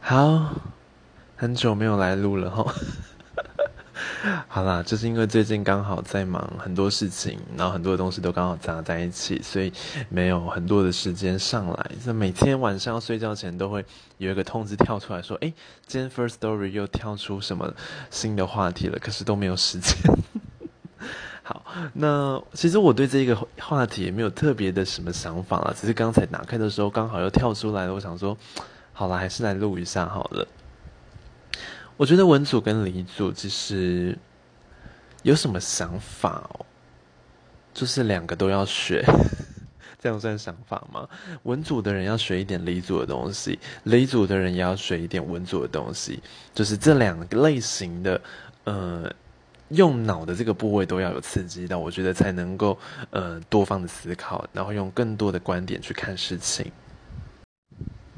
好，很久没有来录了哈。好啦，就是因为最近刚好在忙很多事情，然后很多东西都刚好砸在一起，所以没有很多的时间上来。就每天晚上要睡觉前都会有一个通知跳出来说：“哎，今天 First Story 又跳出什么新的话题了。”可是都没有时间。好，那其实我对这个话题也没有特别的什么想法了，只是刚才打开的时候刚好又跳出来了，我想说，好了，还是来录一下好了。我觉得文组跟理组其实有什么想法哦？就是两个都要学，这样算想法吗？文组的人要学一点理组的东西，理组的人也要学一点文组的东西，就是这两个类型的，呃，用脑的这个部位都要有刺激到，我觉得才能够呃多方的思考，然后用更多的观点去看事情。